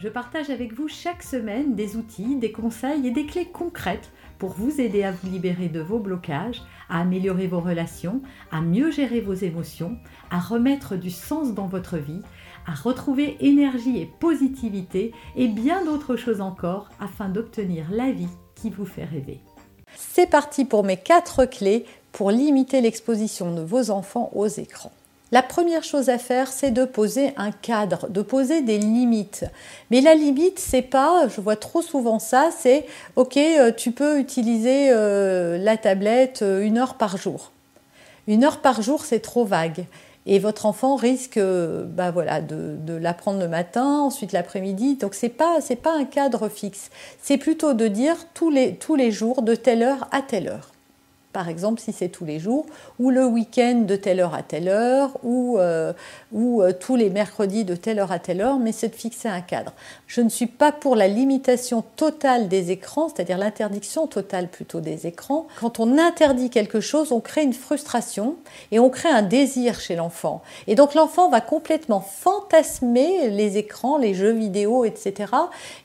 je partage avec vous chaque semaine des outils, des conseils et des clés concrètes pour vous aider à vous libérer de vos blocages, à améliorer vos relations, à mieux gérer vos émotions, à remettre du sens dans votre vie, à retrouver énergie et positivité et bien d'autres choses encore afin d'obtenir la vie qui vous fait rêver. C'est parti pour mes quatre clés pour limiter l'exposition de vos enfants aux écrans. La première chose à faire, c'est de poser un cadre, de poser des limites. Mais la limite, c'est pas, je vois trop souvent ça, c'est OK, euh, tu peux utiliser euh, la tablette euh, une heure par jour. Une heure par jour, c'est trop vague. Et votre enfant risque bah voilà, de, de l'apprendre le matin, ensuite l'après-midi. Donc ce n'est pas, pas un cadre fixe. C'est plutôt de dire tous les, tous les jours, de telle heure à telle heure par exemple si c'est tous les jours, ou le week-end de telle heure à telle heure, ou, euh, euh, tous les mercredis de telle heure à telle heure, mais c'est de fixer un cadre. Je ne suis pas pour la limitation totale des écrans, c'est-à-dire l'interdiction totale plutôt des écrans. Quand on interdit quelque chose, on crée une frustration et on crée un désir chez l'enfant. Et donc l'enfant va complètement fantasmer les écrans, les jeux vidéo, etc.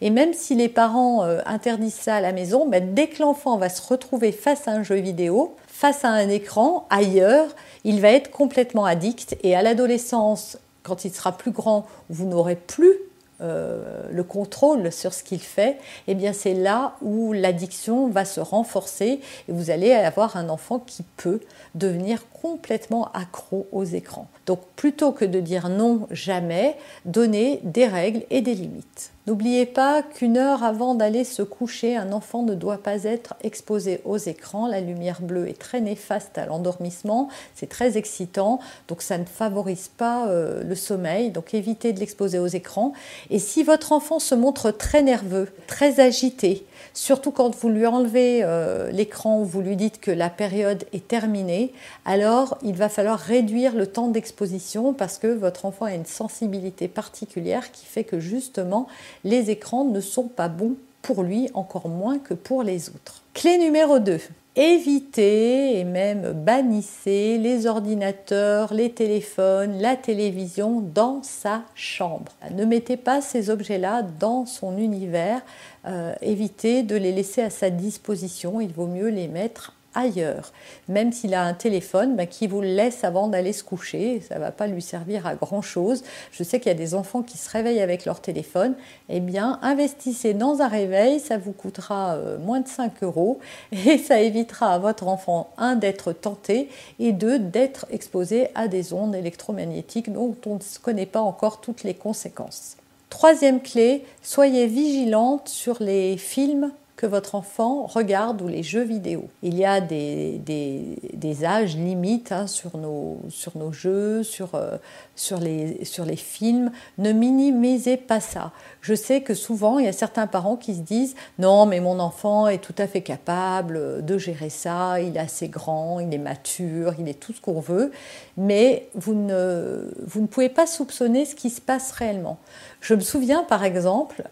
Et même si les parents euh, interdisent ça à la maison, ben, dès que l'enfant va se retrouver face à un jeu vidéo, face à un écran, ailleurs, il va être complètement addict. Et à l'adolescence, quand il sera plus grand, vous n'aurez plus euh, le contrôle sur ce qu'il fait, eh bien c'est là où l'addiction va se renforcer et vous allez avoir un enfant qui peut devenir complètement accro aux écrans. Donc plutôt que de dire non jamais, donnez des règles et des limites. N'oubliez pas qu'une heure avant d'aller se coucher, un enfant ne doit pas être exposé aux écrans. La lumière bleue est très néfaste à l'endormissement, c'est très excitant, donc ça ne favorise pas euh, le sommeil, donc évitez de l'exposer aux écrans. Et si votre enfant se montre très nerveux, très agité, surtout quand vous lui enlevez euh, l'écran, vous lui dites que la période est terminée, alors il va falloir réduire le temps d'exposition parce que votre enfant a une sensibilité particulière qui fait que justement les écrans ne sont pas bons pour lui, encore moins que pour les autres. Clé numéro 2. Évitez et même bannissez les ordinateurs, les téléphones, la télévision dans sa chambre. Ne mettez pas ces objets-là dans son univers. Euh, évitez de les laisser à sa disposition. Il vaut mieux les mettre ailleurs. Même s'il a un téléphone, bah, qui vous le laisse avant d'aller se coucher, ça ne va pas lui servir à grand-chose. Je sais qu'il y a des enfants qui se réveillent avec leur téléphone. Eh bien, investissez dans un réveil, ça vous coûtera euh, moins de 5 euros et ça évitera à votre enfant, un, d'être tenté et deux, d'être exposé à des ondes électromagnétiques dont on ne connaît pas encore toutes les conséquences. Troisième clé, soyez vigilante sur les films que votre enfant regarde ou les jeux vidéo. Il y a des, des, âges limites hein, sur, nos, sur nos jeux, sur, euh, sur, les, sur les films. Ne minimisez pas ça. Je sais que souvent, il y a certains parents qui se disent Non, mais mon enfant est tout à fait capable de gérer ça, il est assez grand, il est mature, il est tout ce qu'on veut, mais vous ne, vous ne pouvez pas soupçonner ce qui se passe réellement. Je me souviens par exemple,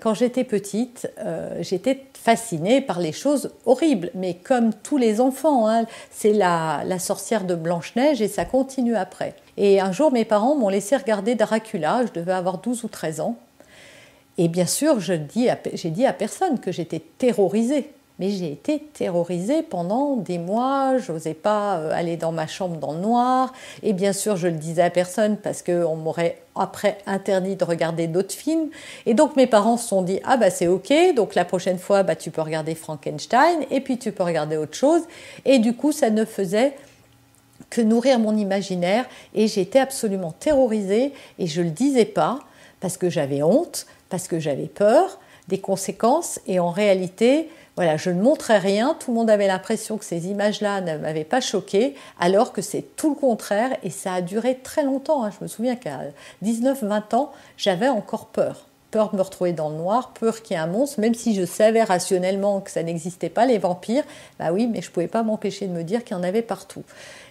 quand j'étais petite, euh, j'étais fascinée par les choses horribles, mais comme tous les enfants, hein, c'est la, sorcière de Blanche-Neige et ça continue après. Et un jour, mes parents m'ont laissé regarder Dracula, je devais avoir 12 ou 13 ans. Et bien sûr, j'ai dit à personne que j'étais terrorisée. Mais j'ai été terrorisée pendant des mois, je n'osais pas euh, aller dans ma chambre dans le noir. Et bien sûr, je le disais à personne parce qu'on m'aurait après interdit de regarder d'autres films. Et donc mes parents se sont dit ah bah c'est ok, donc la prochaine fois bah tu peux regarder Frankenstein et puis tu peux regarder autre chose. Et du coup ça ne faisait que nourrir mon imaginaire et j'étais absolument terrorisée et je le disais pas parce que j'avais honte, parce que j'avais peur des conséquences et en réalité voilà, je ne montrais rien, tout le monde avait l'impression que ces images-là ne m'avaient pas choqué, alors que c'est tout le contraire et ça a duré très longtemps. Hein. Je me souviens qu'à 19-20 ans, j'avais encore peur peur de me retrouver dans le noir, peur qu'il y ait un monstre, même si je savais rationnellement que ça n'existait pas, les vampires. Bah oui, mais je pouvais pas m'empêcher de me dire qu'il y en avait partout.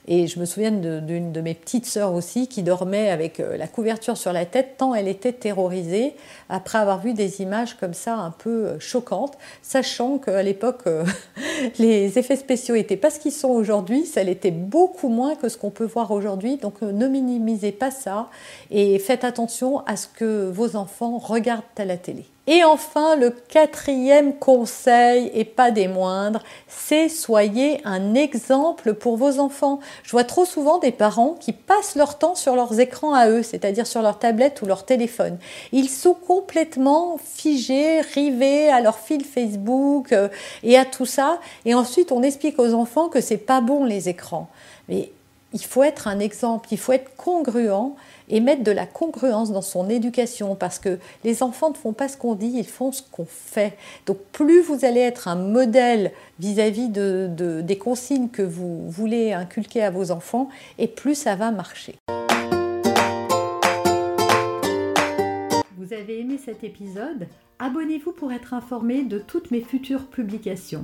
Et je me souviens d'une de, mes petites sœurs aussi qui dormait avec euh, la couverture sur la tête tant elle était terrorisée après avoir vu des images comme ça un peu euh, choquantes, sachant qu'à l'époque euh, les effets spéciaux n'étaient pas ce qu'ils sont aujourd'hui, ça l'était beaucoup moins que ce qu'on peut voir aujourd'hui. Donc ne minimisez pas ça et faites attention à ce que vos enfants regardent à la télé. Et enfin, le quatrième conseil, et pas des moindres, c'est soyez un exemple pour vos enfants. Je vois trop souvent des parents qui passent leur temps sur leurs écrans à eux, c'est-à-dire sur leur tablette ou leur téléphone. Ils sont complètement figés, rivés à leur fil Facebook euh, et à tout ça. Et ensuite, on explique aux enfants que c'est pas bon les écrans. Mais il faut être un exemple, il faut être congruent et mettre de la congruence dans son éducation parce que les enfants ne font pas ce qu'on dit, ils font ce qu'on fait. Donc plus vous allez être un modèle vis-à-vis de, des consignes que vous voulez inculquer à vos enfants et plus ça va marcher. Vous avez aimé cet épisode? Abonnez-vous pour être informé de toutes mes futures publications.